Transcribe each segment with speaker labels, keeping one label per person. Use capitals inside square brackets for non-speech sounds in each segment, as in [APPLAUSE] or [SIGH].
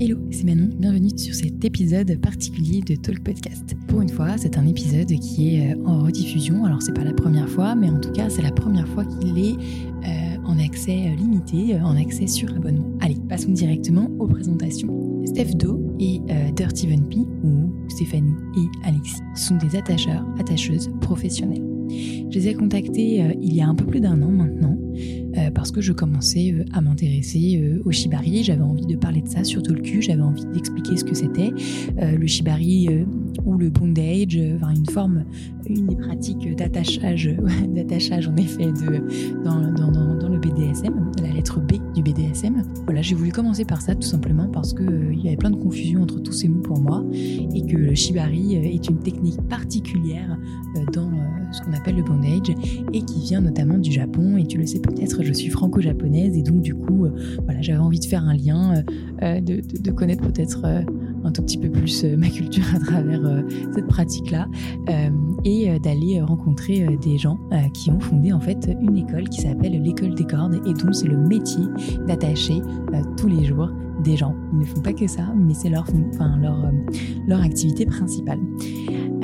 Speaker 1: Hello, c'est Manon, bienvenue sur cet épisode particulier de Talk Podcast. Pour une fois, c'est un épisode qui est euh, en rediffusion, alors c'est pas la première fois, mais en tout cas c'est la première fois qu'il est euh, en accès euh, limité, en accès sur abonnement. Allez, passons directement aux présentations. Steph Do et Dirty Van P, ou Stéphanie et Alexis, sont des attacheurs, attacheuses professionnelles. Je les ai contactés euh, il y a un peu plus d'un an maintenant euh, parce que je commençais euh, à m'intéresser au shibari. J'avais envie de parler de ça sur cul. J'avais envie d'expliquer ce que c'était. le shibari ou le bondage, enfin une forme, une des pratiques d'attachage, [LAUGHS] d'attachage en effet dans, le BDSM, la lettre B du BDSM. Voilà, j'ai voulu commencer par ça tout simplement parce qu'il y avait plein de confusion entre tous ces mots pour moi et que le shibari est une technique particulière dans ce qu'on appelle le bondage et qui vient notamment du Japon. Et tu le sais peut-être, je suis franco-japonaise et donc du coup, euh, voilà, j'avais envie de faire un lien, euh, euh, de, connaître peut-être un tout petit peu plus ma culture à travers cette pratique-là et d'aller rencontrer des gens qui ont fondé en fait une école qui s'appelle l'école des cordes et dont c'est le métier d'attacher tous les jours des gens. Ils ne font pas que ça, mais c'est leur, enfin, leur, leur activité principale.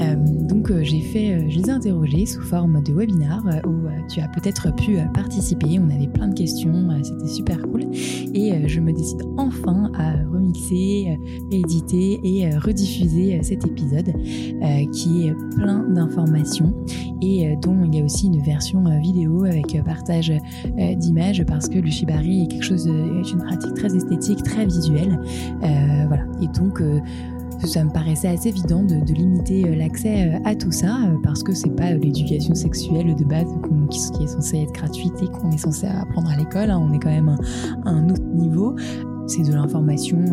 Speaker 1: Euh, donc euh, j'ai fait, euh, je les ai interrogés sous forme de webinar où tu as peut-être pu participer. On avait plein de questions, c'était super cool. Et je me décide enfin à remixer, éditer et rediffuser cet épisode qui est plein d'informations et dont il y a aussi une version vidéo avec partage d'images parce que le shibari est quelque chose, est une pratique très esthétique, très visuelle. voilà. Et donc ça me paraissait assez évident de, limiter euh, l'accès euh, à tout ça euh, parce que c'est pas l'éducation sexuelle de base qui, est censée être gratuite et qu'on est censé apprendre à l'école. Hein. On est quand même à un, autre niveau. C'est de l'information,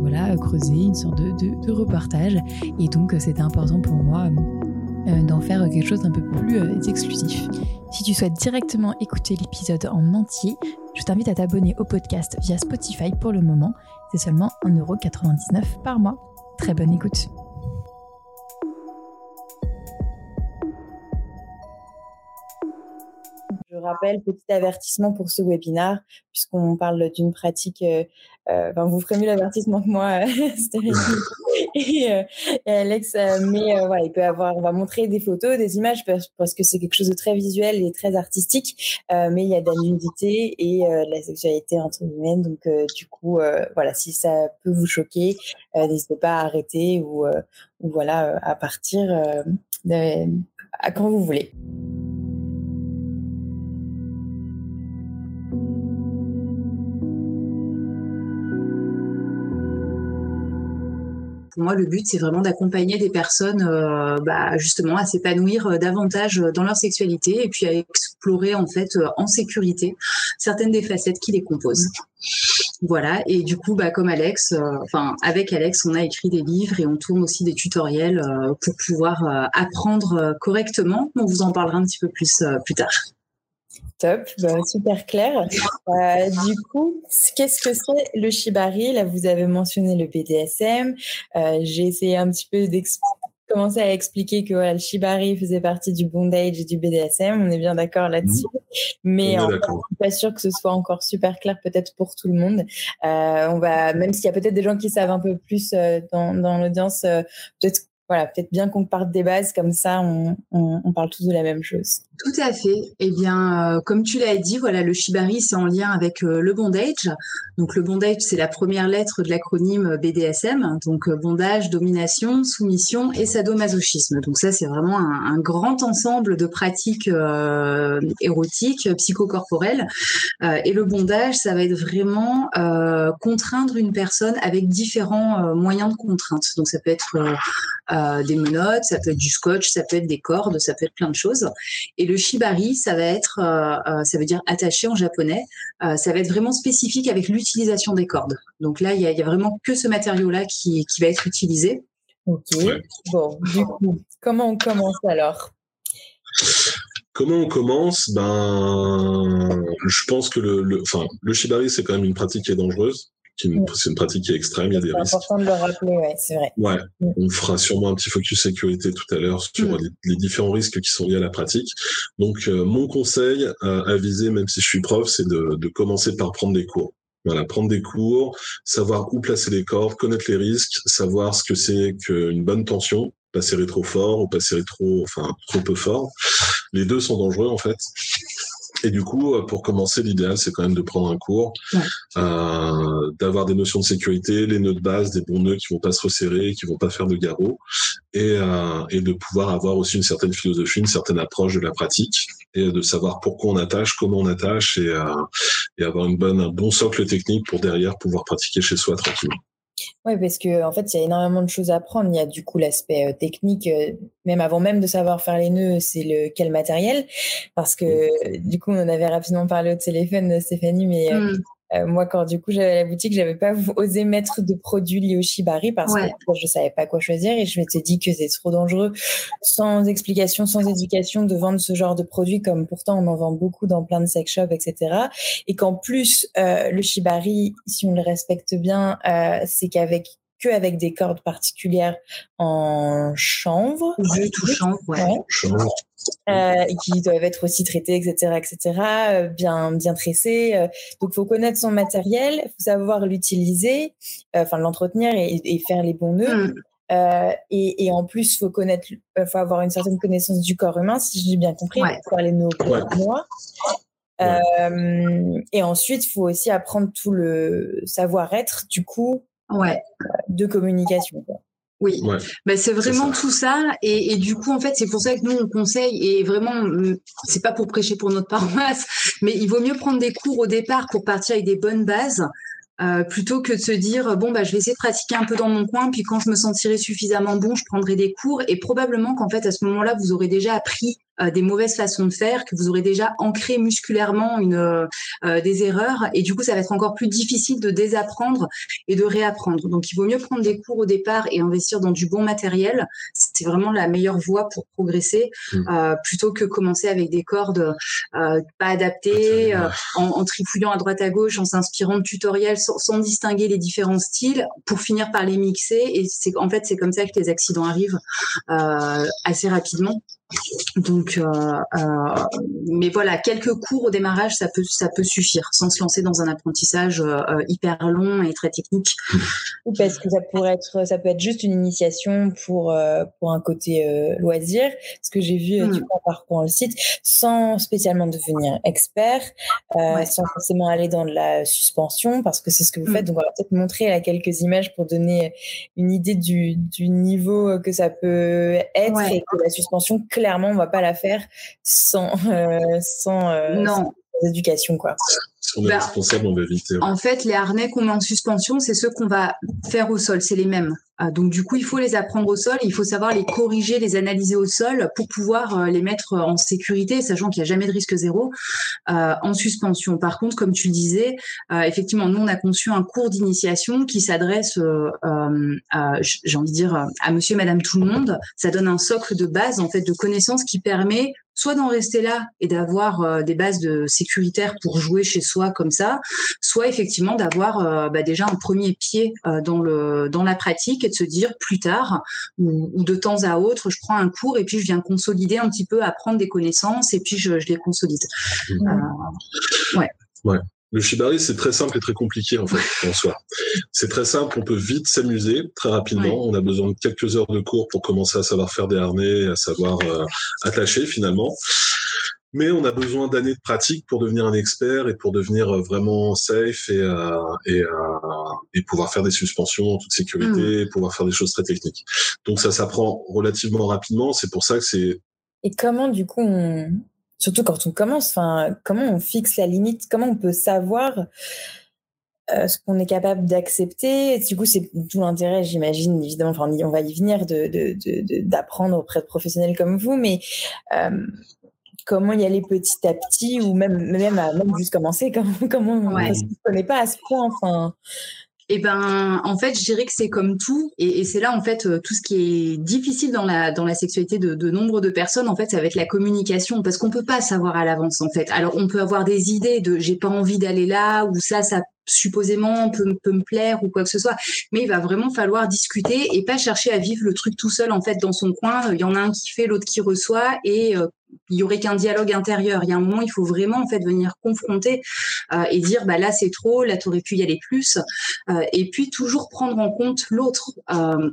Speaker 1: voilà, creusée, une sorte de, reportage. Et donc, c'était important pour moi d'en faire quelque chose d'un peu plus exclusif. Si tu souhaites directement écouter l'épisode en entier, je t'invite à t'abonner au podcast via Spotify pour le moment. C'est seulement 1,99€ par mois. Très bonne écoute.
Speaker 2: Rappelle, petit avertissement pour ce webinaire, puisqu'on parle d'une pratique, euh, euh, vous ferez mieux l'avertissement que moi, [LAUGHS] [LAUGHS] et, euh, et, Alex, mais voilà, il peut avoir, on va montrer des photos, des images, parce que c'est quelque chose de très visuel et très artistique, mais il y a de la nudité et de la sexualité entre humaines, donc du coup, voilà, si ça peut vous choquer, n'hésitez pas à arrêter ou, ou voilà, à partir à quand vous voulez.
Speaker 3: Moi, le but, c'est vraiment d'accompagner des personnes euh, bah, justement à s'épanouir euh, davantage dans leur sexualité et puis à explorer en fait euh, en sécurité certaines des facettes qui les composent. Voilà, et du coup, bah, comme Alex, avec Alex, on a écrit des livres et on tourne aussi des tutoriels pour pouvoir apprendre correctement. On vous en parlera un petit peu plus plus tard.
Speaker 2: Top, bah, super clair. Euh, du coup, qu'est-ce que c'est le shibari? Là, vous avez mentionné le BDSM. Euh, j'ai essayé un petit peu de commencer à expliquer que le shibari faisait partie du bondage et du BDSM. On est bien d'accord là-dessus. Mais je ne suis pas sûr que ce soit encore super clair peut-être pour tout le monde. Euh, on va, même s'il y a peut-être des gens qui savent un peu plus dans, dans l'audience, peut-être voilà, peut-être bien qu'on parte des bases, comme ça on, on, parle tous de la même chose.
Speaker 3: Tout à fait. Eh bien, euh, comme tu l'as dit, voilà, le shibari, c'est en lien avec euh, le bondage. Donc, le bondage, c'est la première lettre de l'acronyme BDSM. Donc, euh, bondage, domination, soumission et sadomasochisme. Donc, ça, c'est vraiment un, un, grand ensemble de pratiques érotiques, psychocorporelles. et le bondage, ça va être vraiment contraindre une personne avec différents moyens de contrainte. Donc, ça peut être euh, des menottes, ça peut être du scotch, ça peut être des cordes, ça peut être plein de choses. Et le shibari, ça va être, euh, euh, ça veut dire attaché en japonais. ça va être vraiment spécifique avec l'utilisation des cordes. Donc là, il y a, y a, vraiment que ce matériau-là qui, qui va être utilisé.
Speaker 2: Ok. Bon, du coup, comment on commence alors?
Speaker 4: Comment on commence? Ben, je pense que le, le, enfin, le shibari, c'est quand même une pratique qui est dangereuse c'est une pratique qui est extrême, il y a des risques.
Speaker 2: C'est important de le rappeler, ouais, c'est vrai.
Speaker 4: Ouais, on fera sûrement un petit focus sécurité tout à l'heure sur mm. les, différents risques qui sont liés à la pratique. Donc, euh, mon conseil euh, à viser, même si je suis prof, c'est de, de, commencer par prendre des cours. Voilà, prendre des cours, savoir où placer les cordes, connaître les risques, savoir ce que c'est qu'une bonne tension, pas serrer trop fort ou pas serrer trop, enfin, trop peu fort. Les deux sont dangereux, en fait. Et du coup, euh, pour commencer, l'idéal, c'est quand même de prendre un cours, euh, d'avoir des notions de sécurité, les nœuds de base, des bons nœuds qui vont pas se resserrer, qui vont pas faire de garrot, et, euh, et de pouvoir avoir aussi une certaine philosophie, une certaine approche de la pratique, et de savoir pourquoi on attache, comment on attache, et, euh, et avoir une bonne, un bon socle technique pour derrière pouvoir pratiquer chez soi tranquillement.
Speaker 2: Oui, parce que en fait, il y a énormément de choses à apprendre. Il y a du coup l'aspect euh, technique, euh, même avant même de savoir faire les nœuds, c'est le quel matériel. Parce que du coup, on en avait rapidement parlé au téléphone, Stéphanie, mais euh,
Speaker 3: Mm.
Speaker 2: Euh, moi, quand du coup j'avais la boutique, j'avais pas osé mettre de produits liés au shibari parce
Speaker 3: Ouais.
Speaker 2: que je savais pas quoi choisir et je m'étais dit que c'est trop dangereux, sans explication, sans éducation, de vendre ce genre de produits comme pourtant on en vend beaucoup dans plein de sex shops, etc. Et qu'en plus euh, le shibari, si on le respecte bien, euh, c'est qu'avec que avec des cordes particulières en chanvre,
Speaker 3: Jus touchant, ouais.
Speaker 2: Ouais.
Speaker 4: Change.
Speaker 2: euh, et qui doivent être aussi traités, etc., etc., euh, bien bien tressés. euh. donc, faut connaître son matériel, faut savoir l'utiliser, euh, enfin l'entretenir et, et faire les bons nœuds.
Speaker 3: Mm.
Speaker 2: Euh, et, et en plus, faut connaître, euh, faut avoir une certaine connaissance du corps humain, si j'ai bien compris,
Speaker 3: Ouais.
Speaker 2: pour parler de nos
Speaker 4: Ouais.
Speaker 2: moi.
Speaker 4: Ouais.
Speaker 2: Euh, et ensuite, faut aussi apprendre tout le savoir-être du coup
Speaker 3: Ouais.
Speaker 2: de communication. quoi.
Speaker 3: Oui,
Speaker 4: Ouais.
Speaker 3: Ben, c'est vraiment
Speaker 4: ça.
Speaker 3: tout ça. Et, et du coup, en fait, c'est pour ça que nous, on conseille, et vraiment, hum, c'est pas pour prêcher pour notre [LAUGHS] paroisse, mais il vaut mieux prendre des cours au départ pour partir avec des bonnes bases. euh, plutôt que de se dire bon bah je vais essayer de pratiquer un peu dans mon coin puis quand je me sentirai suffisamment bon je prendrai des cours et probablement qu'en fait à ce moment-là vous aurez déjà appris euh, des mauvaises façons de faire que vous aurez déjà ancré musculairement une euh, euh, des erreurs. Et du coup ça va être encore plus difficile de désapprendre et de réapprendre. Donc il vaut mieux prendre des cours au départ et investir dans du bon matériel. C'est vraiment la meilleure voie pour progresser
Speaker 4: Mm.
Speaker 3: euh, plutôt que commencer avec des cordes euh, pas adaptées euh, en, en trifouillant à droite à gauche en s'inspirant de tutoriels sans, sans distinguer les différents styles pour finir par les mixer. Et c'est en fait c'est comme ça que les accidents arrivent euh, assez rapidement donc euh, euh, mais voilà quelques cours au démarrage ça peut ça peut suffire sans se lancer dans un apprentissage euh, hyper long et très technique
Speaker 2: Ou parce que ça pourrait être, ça peut être juste une initiation pour pour un côté loisir, ce que j'ai vu euh,
Speaker 3: Mm.
Speaker 2: du coup en parcourant le site, sans spécialement devenir expert,
Speaker 3: Ouais.
Speaker 2: sans forcément aller dans de la suspension, parce que c'est ce que vous faites. Donc on va peut-être montrer là, quelques images pour donner une idée du, du niveau que ça peut être
Speaker 3: Ouais.
Speaker 2: et que la suspension, clairement, on va pas la faire sans euh, sans, euh, sans éducation quoi.
Speaker 4: Si on est
Speaker 3: Bah,
Speaker 4: responsable, on va éviter. ouais.
Speaker 3: En fait, les harnais qu'on met en suspension, c'est ceux qu'on va faire au sol, c'est les mêmes. Euh, donc du coup, il faut les apprendre au sol, il faut savoir les corriger, les analyser au sol pour pouvoir euh, les mettre en sécurité, sachant qu'il n'y a jamais de risque zéro euh, en suspension. Par contre, comme tu le disais, euh, effectivement, nous on a conçu un cours d'initiation qui s'adresse, euh, j'ai envie de dire, à Monsieur, et Madame, tout le monde. Ça donne un socle de base en fait de connaissances qui permet soit d'en rester là et d'avoir euh, des bases de sécuritaires pour jouer chez soi comme ça, soit effectivement d'avoir euh, bah, déjà un premier pied euh, dans le dans la pratique et de se dire plus tard ou, ou de temps à autre, je prends un cours et puis je viens consolider un petit peu, apprendre des connaissances et puis je, je les consolide.
Speaker 4: Le shibari, c'est très simple et très compliqué en fait en soi. C'est très simple, on peut vite s'amuser très rapidement.
Speaker 3: Ouais.
Speaker 4: On a besoin de quelques heures de cours pour commencer à savoir faire des harnais, à savoir euh, attacher finalement. Mais on a besoin d'années de pratique pour devenir un expert et pour devenir euh, vraiment safe et, euh, et, euh, et pouvoir faire des suspensions en toute sécurité, et pouvoir faire des choses très techniques. Donc ça s'apprend relativement rapidement. C'est pour ça que c'est
Speaker 2: Et comment, du coup, on... surtout quand on commence, enfin, comment on fixe la limite? Comment on peut savoir euh, ce qu'on est capable d'accepter? Du coup, c'est tout l'intérêt, j'imagine, évidemment, enfin, on on va y venir, de, de, de- de- d'apprendre auprès de professionnels comme vous, mais euh, comment y aller petit à petit, ou même, même, à, même juste commencer, [LAUGHS] comment, comment
Speaker 3: Ouais.
Speaker 2: qu'on ne connaît pas à ce point, enfin.
Speaker 3: Eh ben, en fait, je dirais que c'est comme tout, et, et c'est là en fait euh, tout ce qui est difficile dans la dans la sexualité de, de nombre de personnes. En fait, ça va être la communication, parce qu'on peut pas savoir à l'avance. En fait, alors on peut avoir des idées de j'ai pas envie d'aller là ou ça, ça supposément peut, peut me plaire ou quoi que ce soit, mais il va vraiment falloir discuter et pas chercher à vivre le truc tout seul en fait dans son coin. Il y en a un qui fait, l'autre qui reçoit, et euh, il y aurait qu'un dialogue intérieur. Il y a un moment, il faut vraiment en fait venir confronter euh, et dire bah là c'est trop, là t'aurais pu y aller plus, euh, et puis toujours prendre en compte l'autre. Euh,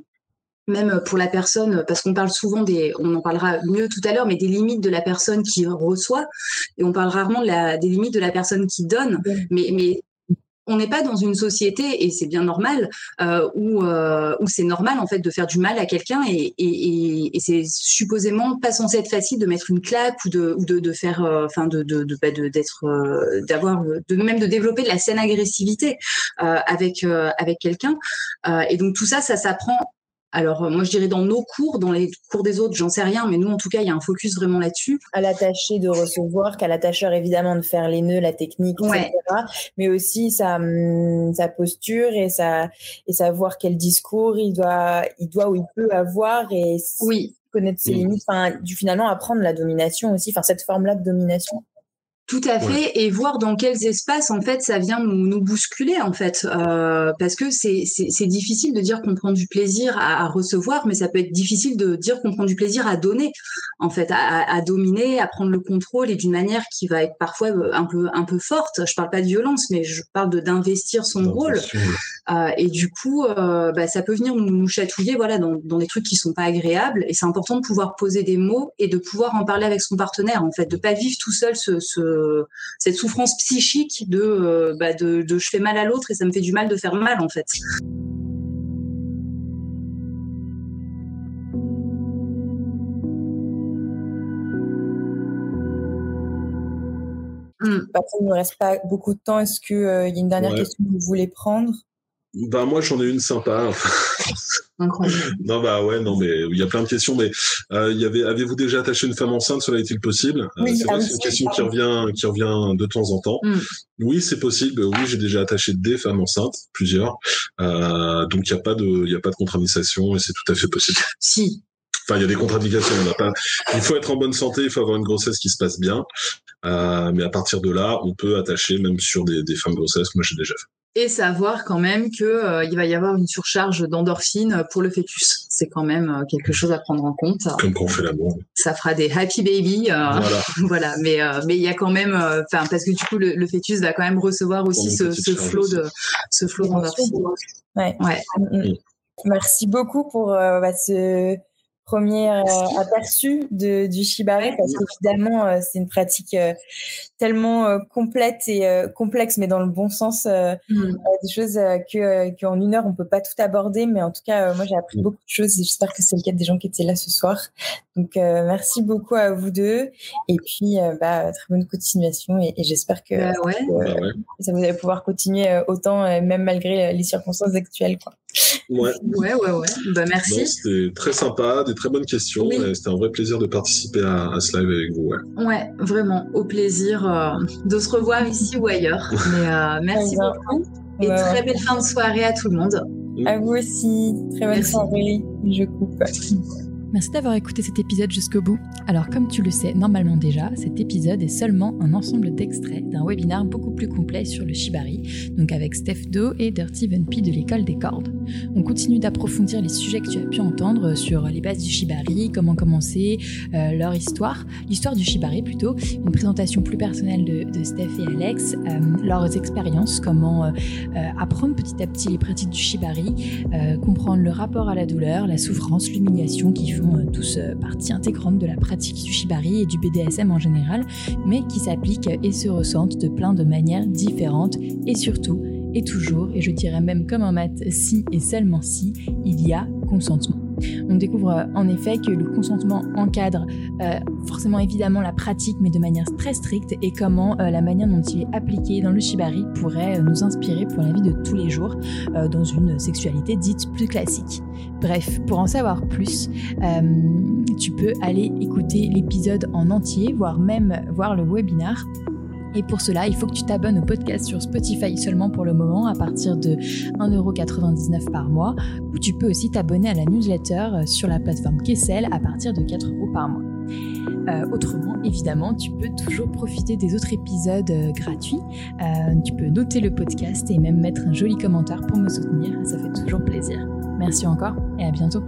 Speaker 3: même pour la personne, parce qu'on parle souvent des, on en parlera mieux tout à l'heure, mais des limites de la personne qui reçoit, et on parle rarement de la, des limites de la personne qui donne. Mais, mais on n'est pas dans une société et c'est bien normal euh, où, euh, où c'est normal en fait de faire du mal à quelqu'un et, et, et, c'est supposément pas censé être facile de mettre une claque ou de, ou de, de faire euh, enfin de de de, bah, d'être euh, d'avoir de même de développer de la saine agressivité euh, avec avec quelqu'un. Et donc tout ça ça s'apprend alors, euh, moi, je dirais dans nos cours, dans les cours des autres, j'en sais rien, mais nous, en tout cas, il y a un focus vraiment là-dessus.
Speaker 2: À l'attaché de recevoir, qu'à l'attacheur, évidemment, de faire les nœuds, la technique, etc. Mais aussi sa, hum, sa posture et, sa, et savoir quel discours il doit, il doit ou il peut avoir et
Speaker 3: oui.
Speaker 2: connaître ses limites. Enfin, du, finalement, apprendre la domination aussi, enfin, cette forme-là de domination.
Speaker 3: Tout à fait, et voir dans quels espaces en fait ça vient nous, nous bousculer en fait, euh, parce que c'est difficile de dire qu'on prend du plaisir à, à, recevoir, mais ça peut être difficile de dire qu'on prend du plaisir à donner, en fait, à, à dominer, à prendre le contrôle et d'une manière qui va être parfois euh, un peu un peu forte. Je parle pas de violence, mais je parle de d'investir son rôle, euh, et du coup, euh, bah, ça peut venir nous, nous chatouiller, voilà, dans, dans des trucs qui sont pas agréables, et c'est important de pouvoir poser des mots et de pouvoir en parler avec son partenaire, en fait, de pas vivre tout seul ce, ce cette souffrance psychique euh, bah, de, de, je fais mal à l'autre et ça me fait du mal de faire mal en fait.
Speaker 2: Il ne me reste pas beaucoup de temps. Est-ce qu'il euh, y a une dernière question que vous voulez prendre?
Speaker 4: Bah moi j'en ai une sympa. [LAUGHS] non bah ouais non mais il y a plein de questions mais euh, il y avait avez-vous déjà attaché une femme enceinte? Cela est-il possible? Euh,
Speaker 2: oui,
Speaker 4: C'est
Speaker 2: ah
Speaker 4: une question qui revient qui revient de temps en temps. Mm. Oui c'est possible oui j'ai déjà attaché des femmes enceintes plusieurs euh, donc il y a pas de il y a pas de contre-indication et c'est tout à fait possible.
Speaker 3: Si
Speaker 4: Enfin, il y a des contre-indications. On n'a pas. Il faut être en bonne santé. Il faut avoir une grossesse qui se passe bien. Euh, mais à partir de là, on peut attacher même sur des, des femmes grossesses. Moi, j'ai déjà fait
Speaker 3: et savoir quand même que euh, il va y avoir une surcharge d'endorphine pour le fœtus. C'est quand même euh, quelque chose à prendre en compte.
Speaker 4: Comme quand on fait l'amour.
Speaker 3: Ça fera des happy baby, euh, voilà. [LAUGHS] voilà. Mais mais il y a quand même, enfin parce que du coup le, fœtus va quand même recevoir aussi ce, ce flot de ce flot d'endorphine.
Speaker 2: Ouais. ouais. Mm, mm. Merci beaucoup pour bah, ce premier euh, aperçu de, du shibari parce qu'évidemment euh, c'est une pratique euh, tellement complète et complexe mais dans le bon sens mmh. des choses que qu'en une heure on peut pas tout aborder. Mais en tout cas moi j'ai appris beaucoup de choses et j'espère que c'est le cas des gens qui étaient là ce soir donc merci beaucoup à vous deux et puis bah, très bonne continuation et, j'espère que
Speaker 3: bah ouais.
Speaker 4: Bah
Speaker 2: ça vous allez pouvoir continuer autant même malgré les circonstances actuelles quoi.
Speaker 4: Ouais.
Speaker 3: Ouais, ouais, ouais. Bah, merci.
Speaker 4: C'était très sympa, des très bonnes questions. C'était un vrai plaisir de participer à, à, ce live avec vous.
Speaker 3: Ouais, ouais vraiment. Au plaisir euh, de se revoir ici ou ailleurs. [LAUGHS] Mais euh, merci beaucoup. Et très belle fin de soirée à tout le monde.
Speaker 2: À vous aussi. Très bonne soirée. Je coupe. [LAUGHS]
Speaker 1: Merci d'avoir écouté cet épisode jusqu'au bout. Alors comme tu le sais normalement déjà, cet épisode est seulement un ensemble d'extraits d'un webinar beaucoup plus complet sur le shibari, donc avec Steph Do et Dirty Venpi de l'école des cordes. On continue d'approfondir les sujets que tu as pu entendre sur les bases du shibari, comment commencer, euh, leur histoire, l'histoire du shibari plutôt, une présentation plus personnelle de, Steph et Alex, euh, leurs expériences, comment euh, apprendre petit à petit les pratiques du shibari, comprendre le rapport à la douleur, la souffrance, l'humiliation qui font euh, tous euh, partie intégrante de la pratique du shibari et du BDSM en général, mais qui s'appliquent et se ressentent de plein de manières différentes et surtout et toujours, et je dirais même comme un maths, si et seulement si, il y a consentement. On découvre euh, en effet que le consentement encadre euh, forcément évidemment la pratique, mais de manière très stricte, et comment euh, la manière dont il est appliqué dans le shibari pourrait nous inspirer pour la vie de tous les jours dans une sexualité dite plus classique. Bref, pour en savoir plus, tu peux aller écouter l'épisode en entier, voire même voir le webinar et pour cela, il faut que tu t'abonnes au podcast sur Spotify seulement pour le moment, à partir de 1,99€ par mois, ou tu peux aussi t'abonner à la newsletter euh, sur la plateforme Kessel à partir de 4€ par mois. Euh, autrement, évidemment, tu peux toujours profiter des autres épisodes euh, gratuits. tu peux noter le podcast et même mettre un joli commentaire pour me soutenir, ça fait toujours plaisir. Merci encore et à bientôt.